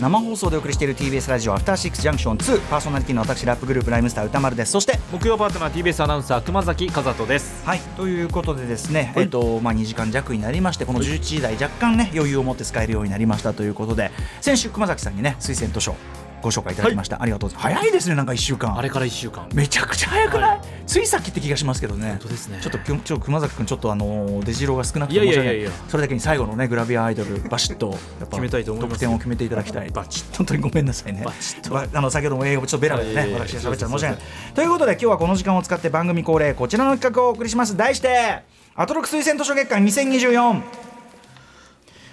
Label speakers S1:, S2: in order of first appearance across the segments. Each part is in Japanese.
S1: 生放送でお送りしている TBS ラジオアフターシックスジャンクション2パーソナリティの私ラップグループライムスター歌丸です。そして
S2: 木曜パートナー TBS アナウンサー熊崎和人です。
S1: はい。ということでですね、えっとまあ、2時間弱になりましてこの11時台若干ね余裕を持って使えるようになりましたということで先週熊崎さんにね推薦図書ご紹介いただきました、はい、ありがとうございます。早いですねなんか1週間。
S2: あれから1週間。
S1: めちゃくちゃ早くない、はい、ついさっきって気がしますけどね。
S2: 本当ですね。
S1: ちょっとちょっと熊崎君ちょっとあの出城が少なくて
S2: い。やいやいや
S1: それだけに最後のねグラビアアイドルバシッと
S2: 決めたいと思い
S1: ます得点を決めていただきたい。
S2: バチッ
S1: 本当にごめんなさいね。
S2: バチッ
S1: と。あの先ほども英語ちょっとベラでね私が喋っちゃ申し訳ない。ということで今日はこの時間を使って番組恒例こちらの企画をお送りします。題してアトロク推薦図書月間2024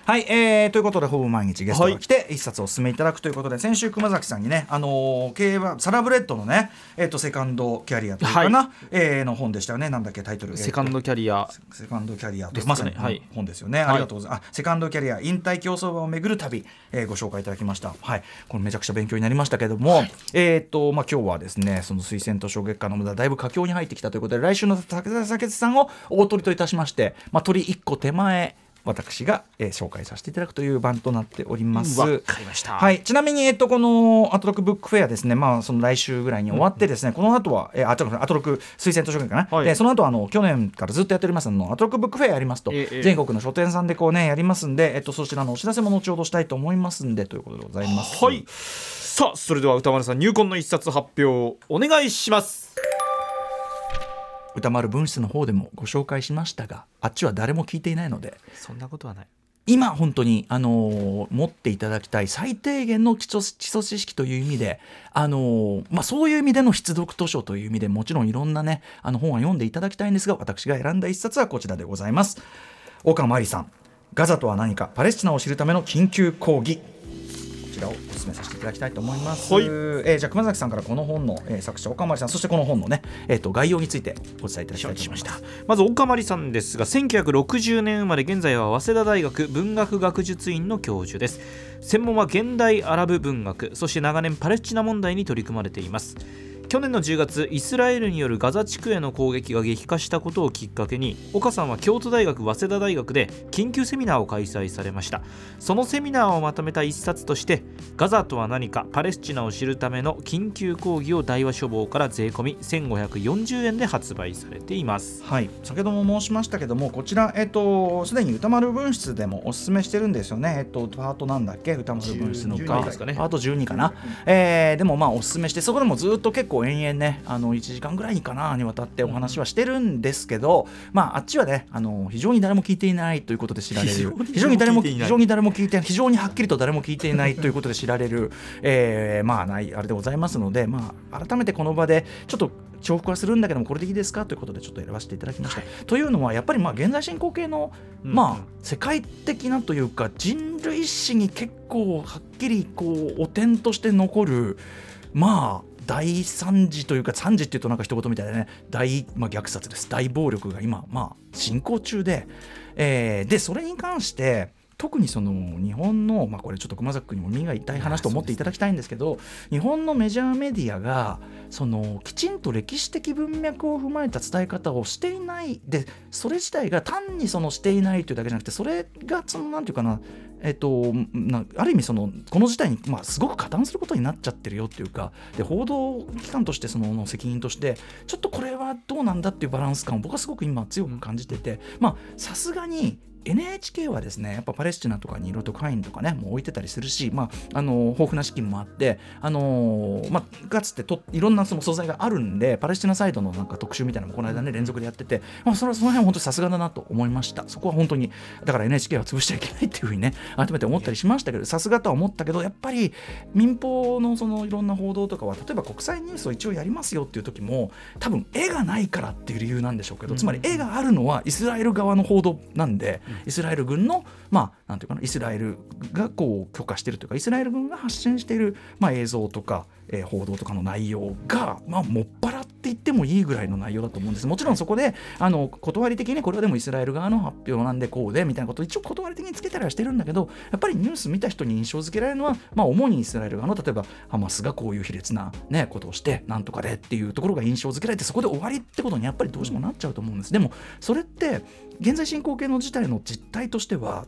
S1: はい、えー、ということでほぼ毎日ゲストが来て一冊お勧めいただくということで、先週熊崎さんにね、あのー、競馬サラブレッドのね、えっ、ー、とセカンドキャリアというかな、はい、えー、の本でしたよね。なんだっけタイトル。
S2: セカンドキャリア。
S1: セカンドキャリアと、ね、まさに、はい、本ですよね。ありがとうございます。はい、セカンドキャリア引退競走馬を巡る旅、えー、ご紹介いただきました。はい、これめちゃくちゃ勉強になりましたけども、はい、えっ、とまあ今日はですね、その推薦図書月間の無駄だいぶ佳境に入ってきたということで、来週の武田酒さんを大取りといたしまして、まあ鳥一個手前。私が、えー、紹介させていただくという版となっております。
S2: わかりました。
S1: はい。ちなみにえっとこのアトロクブックフェアですね。まあその来週ぐらいに終わってですね、うん、この後はえー、あちょっとアトロク推薦図書館かな？はい、でその後あの去年からずっとやっておりますのアトロクブックフェアやりますと、えー、全国の書店さんでこうねやりますんで、えっとそちらのお知らせも後ほどしたいと思いますんでということでございます。
S2: はい。さあそれでは歌丸さん入魂の一冊発表お願いします。
S1: 歌丸分室の方でもご紹介しましたがあっちは誰も聞いていないので
S2: そんなことはない。
S1: 今本当に、あのー、持っていただきたい最低限の基礎知識という意味で、あのー、まあ、そういう意味での必読図書という意味でもちろんいろんなねあの本は読んでいただきたいんですが私が選んだ一冊はこちらでございます。岡真理さんガザとは何かパレスチナを知るための緊急講義ちらをめさせていただきたいと思います。はい、えー、じゃあ熊崎さんからこの本の、えー、作者岡まさんそしてこの本のねえっ、ー、と概要についてお伝えいただきたいと思いました。
S2: まず岡まさんですが1960年生まれ現在は早稲田大学文学学術院の教授です。専門は現代アラブ文学そして長年パレスチナ問題に取り組まれています。去年の10月イスラエルによるガザ地区への攻撃が激化したことをきっかけに岡さんは京都大学早稲田大学で緊急セミナーを開催されました。そのセミナーをまとめた一冊としてガザとは何かパレスチナを知るための緊急講義を大和書房から税込み1540円で発売されています。
S1: はい。先ほども申しましたけどもこちらえっとすでに歌丸分室でもおすすめしてるんですよね。えっとパートなんだっけ？歌丸分室の
S2: か、ね、
S1: パート12かな、えー、でもまあおすすめしてそこでもずっと結構構延々ねあの1時間ぐらいかなにわたってお話はしてるんですけど、まああっちはねあの非常に誰も聞いていないということで知られる。非常に誰も非常に誰も聞いて非常にはっきりと誰も聞いていないということで知られる、えー、まあないあれでございますので、まあ、改めてこの場でちょっと重複はするんだけどもこれでいいですかということでちょっと選ばせていただきました。はい、というのはやっぱりまあ現在進行形の、まあ、世界的なというか人類史に結構はっきりこう汚点として残るまあ大惨事というか惨事っていうとなんか一言みたいなね大、まあ、虐殺です。大暴力が今、まあ、進行中で、えー、でそれに関して特にその日本の、まあ、これちょっと熊崎君にも耳が痛い話と思っていただきたいんですけど日本のメジャーメディアがそのきちんと歴史的文脈を踏まえた伝え方をしていない。でそれ自体が単にそのしていないというだけじゃなくてそれがそのなんていうかなえっと、ある意味そのこの事態に、まあ、すごく加担することになっちゃってるよっていうかで報道機関としてその責任としてちょっとこれはどうなんだっていうバランス感を僕はすごく今強く感じててさすがに NHK はですねやっぱパレスチナとかにいろいろと会員とかねもう置いてたりするし、まあ、あの豊富な資金もあって、あのまあ、かつてといろんなその素材があるんでパレスチナサイドのなんか特集みたいなのもこの間ね連続でやってて、まあ、それはその辺は本当にさすがだなと思いました。そこは本当にだから NHK は潰しちゃいけないっていうふうにね改めて思ったりしましたけどさすがとは思ったけどやっぱり民放のそのいろんな報道とかは例えば国際ニュースを一応やりますよっていう時も多分絵がないからっていう理由なんでしょうけど、つまり絵があるのはイスラエル側の報道なんで、イスラエル軍のまあ、なんていうかなイスラエルがこう許可しているというかイスラエル軍が発信している、まあ、映像とか、えー、報道とかの内容が、まあ、もっぱらって言ってもいいぐらいの内容だと思うんです。もちろんそこであの断り的にこれはでもイスラエル側の発表なんでこうでみたいなことを一応断り的につけたりはしてるんだけどやっぱりニュース見た人に印象付けられるのは、まあ、主にイスラエル側の例えばハマスがこういう卑劣な、ね、ことをしてなんとかでっていうところが印象付けられてそこで終わりってことにやっぱりどうしてもなっちゃうと思うんです。でもそれって現在進行形の事態の実態としては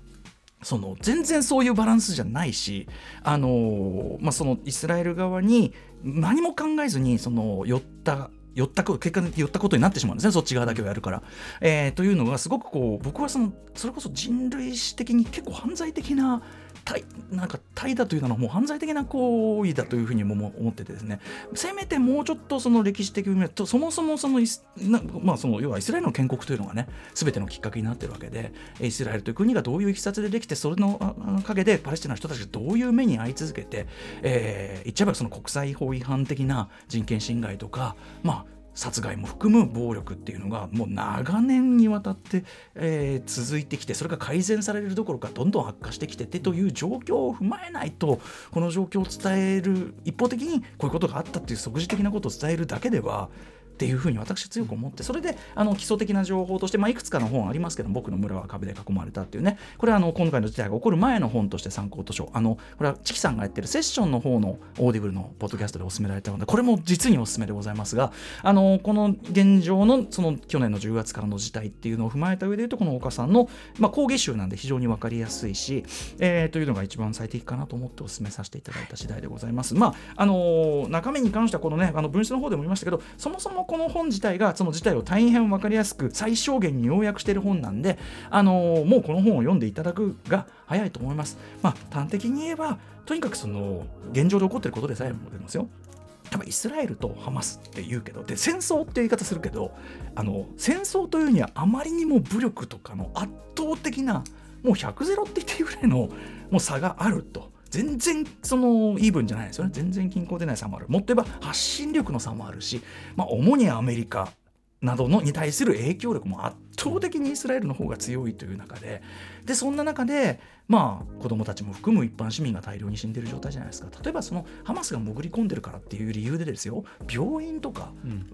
S1: その全然そういうバランスじゃないし、あのー、まあ、そのイスラエル側に何も考えずにその寄った寄ったこ結果的に寄ったことになってしまうんですねそっち側だけをやるから。えー、というのがすごくこう僕はそのそれこそ人類史的に結構犯罪的ななんか怠惰というのはもう犯罪的な行為だというふうにも思っててですね。せめてもうちょっとその歴史的面とそもそもそのまあ、その要はイスラエルの建国というのがね全てのきっかけになってるわけでイスラエルという国がどういういきさつでできてそれの陰でパレスチナの人たちがどういう目に遭い続けて、えー、言っちゃえばその国際法違反的な人権侵害とかまあ殺害も含む暴力っていうのがもう長年にわたって、えー、続いてきてそれが改善されるどころかどんどん悪化してきててという状況を踏まえないとこの状況を伝える一方的にこういうことがあったっていう即時的なことを伝えるだけではっていうふうに私は強く思ってそれであの基礎的な情報として、まあ、いくつかの本ありますけど僕の村は壁で囲まれたっていうねこれはあの今回の事態が起こる前の本として参考図書あのこれはチキさんがやってる Session の方の Audible のポッドキャストでお勧められたのでこれも実にお勧めでございますがあのこの現状のその去年の10月からの事態っていうのを踏まえた上で言うとこの岡さんの、まあ、講義集なんで非常に分かりやすいし、えー、というのが一番最適かなと思ってお勧めさせていただいた次第でございます。まああの中身に関してはこのねあの文章の方でも言いましたけどそもそもこの本自体がその事態を大変分かりやすく最小限に要約している本なんで、あのー、もうこの本を読んでいただくが早いと思います。まあ、端的に言えばとにかくその現状で起こっていることでさえも出ますよ。多分イスラエルとハマスって言うけどで戦争って言い方するけどあの戦争というにはあまりにも武力とかの圧倒的なもう100ゼロって言っていいぐらいのもう差があると。全然そのイーブンじゃないですよね。全然均衡でない差もある。もっと言えば発信力の差もあるし、まあ、主にアメリカなどのに対する影響力も圧倒的にイスラエルの方が強いという中ででそんな中でまあ子どもたちも含む一般市民が大量に死んでる状態じゃないですか。例えばそのハマスが潜り込んでるからっていう理由でですよ。病院とか、うん、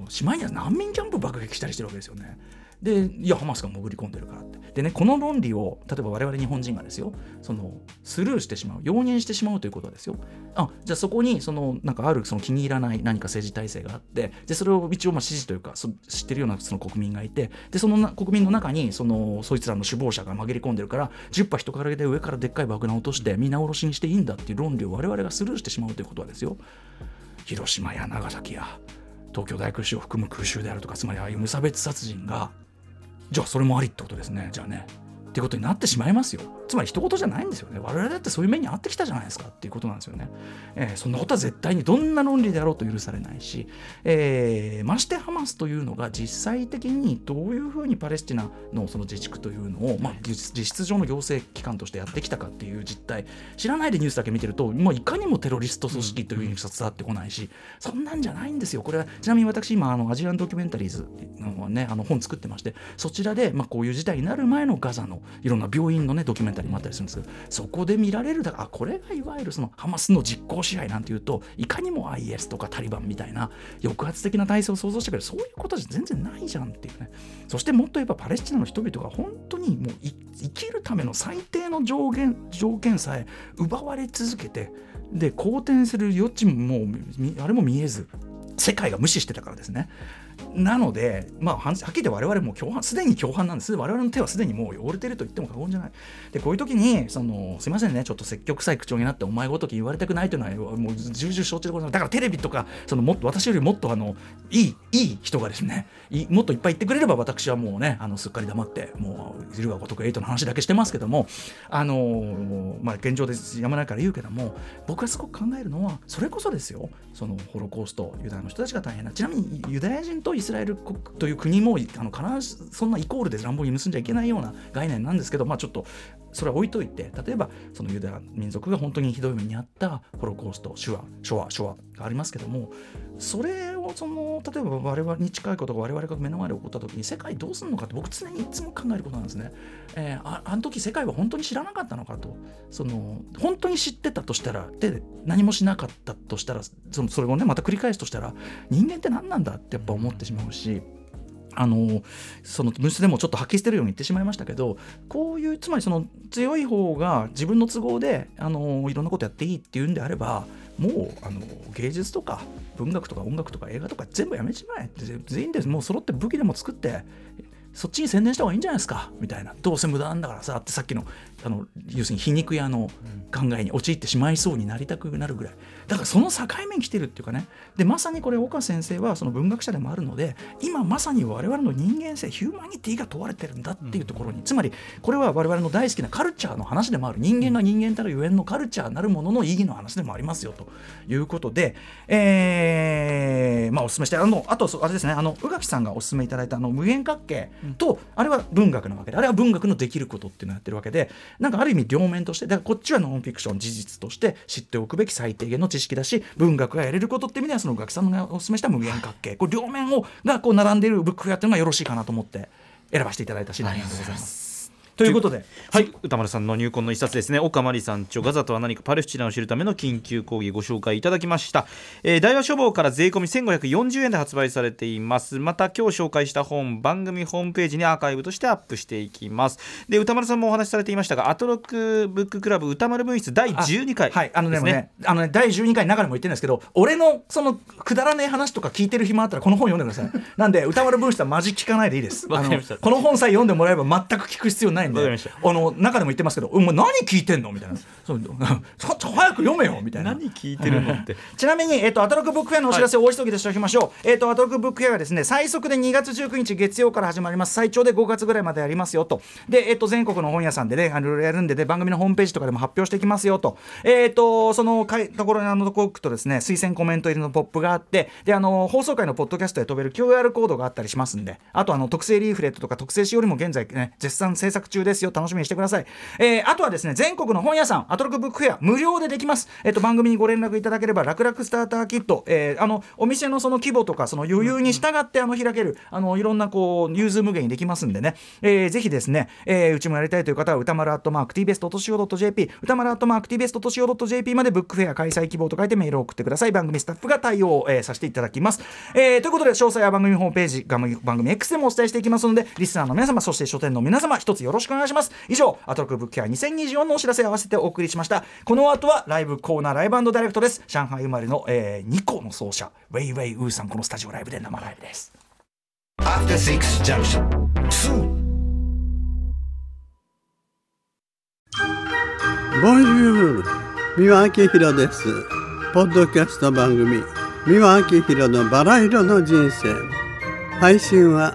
S1: もうしまいには難民キャンプ爆撃したりしてるわけですよね。でいやハマスが潜り込んでるからって。でねこの論理を例えば我々日本人がですよそのスルーしてしまう容認してしまうということですよ。あじゃあそこにそのなんかあるその気に入らない何か政治体制があってでそれを一応まあ支持というかそ知ってるようなその国民がいてでそのな国民の中にそのそいつらの首謀者が紛れ込んでるから10羽人からで上からでっかい爆弾落として皆殺しにしていいんだっていう論理を我々がスルーしてしまうということはですよ。広島や長崎や東京大空襲を含む空襲であるとかつまりああいう無差別殺人がじゃあそれもありってことですねじゃあね。ってことになってしまいますよ。つまり一言じゃないんですよね。我々だってそういう目に遭ってきたじゃないですかっていうことなんですよね、えー、そんなことは絶対にどんな論理であろうと許されないし、えー、ましてハマスというのが実際的にどういうふうにパレスチナのその自治区というのを、まあ、実質上の行政機関としてやってきたかっていう実態知らないでニュースだけ見てると、まあ、いかにもテロリスト組織というふうに伝わってこないし、そんなんじゃないんですよ。これはちなみに私今あのアジアンドキュメンタリーズの,、ね、あの本作ってましてそちらで、まあ、こういう事態になる前のガザのいろんな病院の、ね、ドキュメンタリーもあったりするんですけどそこで見られるだあこれがいわゆるそのハマスの実効支配なんていうといかにも IS とかタリバンみたいな抑圧的な体制を想像してくれるそういうことじゃ全然ないじゃんっていうねそしてもっと言えばパレスチナの人々が本当にもう生きるための最低の条件条件さえ奪われ続けてで好転する余地ももうあれも見えず世界が無視してたからですね。なので、まあ、はっきり言って我々も共犯すでに共犯なんです。我々の手はすでにもう汚れてると言っても過言じゃない。でこういう時にそのすいませんね。ちょっと積極臭い口調になってお前ごとき言われたくないというのはもう重々承知でございます。だからテレビとかそのもっと私よりもっとあのいいいい人がですねいもっといっぱい言ってくれれば私はもうねあのすっかり黙ってもういるがごとくエイトの話だけしてますけどもあのまあ現状でやまないから言うけども僕はすごく考えるのはそれこそですよ。そのホロコーストユダヤの人たちが大変な。ちなみにユダヤ人とイスラエル国という国もあの必ずそんなイコールで乱暴に結んじゃいけないような概念なんですけど、まあ、ちょっとそれは置いといて例えばそのユダヤ民族が本当にひどい目にあったホロコースト手話書話書話がありますけどもそれをその例えば我々に近いことが我々が目の前で起こった時に世界どうするのかって僕常にいつも考えることなんですね。えー、ああの時世界は本当に知らなかったのかとその本当に知ってたとしたらで何もしなかったとしたらそのそれをねまた繰り返すとしたら人間って何なんだってやっぱ思ってしまうし。あのその虫でもちょっと発揮してるように言ってしまいましたけどこういうつまりその強い方が自分の都合であのいろんなことやっていいっていうんであればもうあの芸術とか文学とか音楽とか映画とか全部やめちまえ全員でもう揃って武器でも作ってそっちに宣伝した方がいいんじゃないですか？みたいな。どうせ無駄なんだからさってさっきのあの要するに皮肉屋の考えに陥ってしまいそうになりたくなるぐらい。だからその境目に来てるっていうかね。でまさにこれ岡先生はその文学者でもあるので今まさに我々の人間性ヒューマニティが問われてるんだっていうところに、つまりこれは我々の大好きなカルチャーの話でもある。人間が人間たるゆえんのカルチャーなるものの意義の話でもありますよということで、えーまあ、お勧めしてあのあとあれですね。あの宇垣さんがお勧めいただいたあの無限角形と、あれは文学なわけであれは文学のできることっていうのをやってるわけでなんかある意味両面としてだからこっちはノンフィクション事実として知っておくべき最低限の知識だし文学がやれることって意味ではその宇垣さんがお勧めした無限角形これ両面をがこう並んでいるブックフェアっていうのがよろしいかなと思って選ばせていただいた次第でございます。ということで、
S2: はい、歌丸さんの入魂の一冊ですね。岡真理さん著ガザとは何かパレスチナを知るための緊急講義ご紹介いただきました、えー、大和書房から税込み1540円で発売されています。また今日紹介した本番組ホームページにアーカイブとしてアップしていきます。で歌丸さんもお話しされていましたがアトロックブッククラブ歌丸分室第12回、
S1: はい、あのでもねあのね第12回の中でも言ってるんですけど俺のそのくだらねえ話とか聞いてる暇あったらこの本読んでください。なんで歌丸分室はマジ聞かないでいいです。この本さえ読んでもらえば全く聞く必要ないんであの中でも言ってますけど「お前何聞いてんの?」みたいな。そう早く読めよみたいな。
S2: 何聞いてるのって。
S1: ちなみに、えっとアトロックブックフェアのお知らせを大急ぎでしておきましょう、えっとアトロックブックフェアがですね最速で2月19日月曜から始まります。最長で5月ぐらいまでやりますよと。で、えっと全国の本屋さんでねいろいろやるんでで番組のホームページとかでも発表していきますよと。えっとそのかいところにあのとこ行くとですね推薦コメント入りのポップがあってであの放送回のポッドキャストで飛べる QR コードがあったりしますんであとあの特製リーフレットとか特製しおりも現在ね絶賛制作中ですよ。楽しみにしてください、えーあとはですね全国の本屋さんアトロックブックフェア無料でできます、えっと番組にご連絡いただければ楽々スターターキット、えーあのお店のその規模とかその余裕に従ってあの開けるあのいろんなこう融通無限にできますんでね、えーぜひですね、えーうちもやりたいという方は歌丸アットマーク tbest.co.jp 歌丸アットマーク tbest.co.jp までブックフェア開催希望と書いてメールを送ってください。番組スタッフが対応、えーさせていただきます、えーということで詳細は番組ホームページ番組番組 X でもお伝えしていきますのでリスナーの皆様そして書店の皆様一つよろしくお願いします。以上アトロックブックフェア2024のお知らせを合わせてお送りしました。この後はライブコーナーライブダイレクトです。上海生まれの、えー、ニコの奏者ウェイウェイウーさん。このスタジオライブで生ライブです。
S3: After Six Junction 2
S4: ボンジュール三輪明宏です。ポッドキャスト番組三輪明宏のバラ色の人生。配信は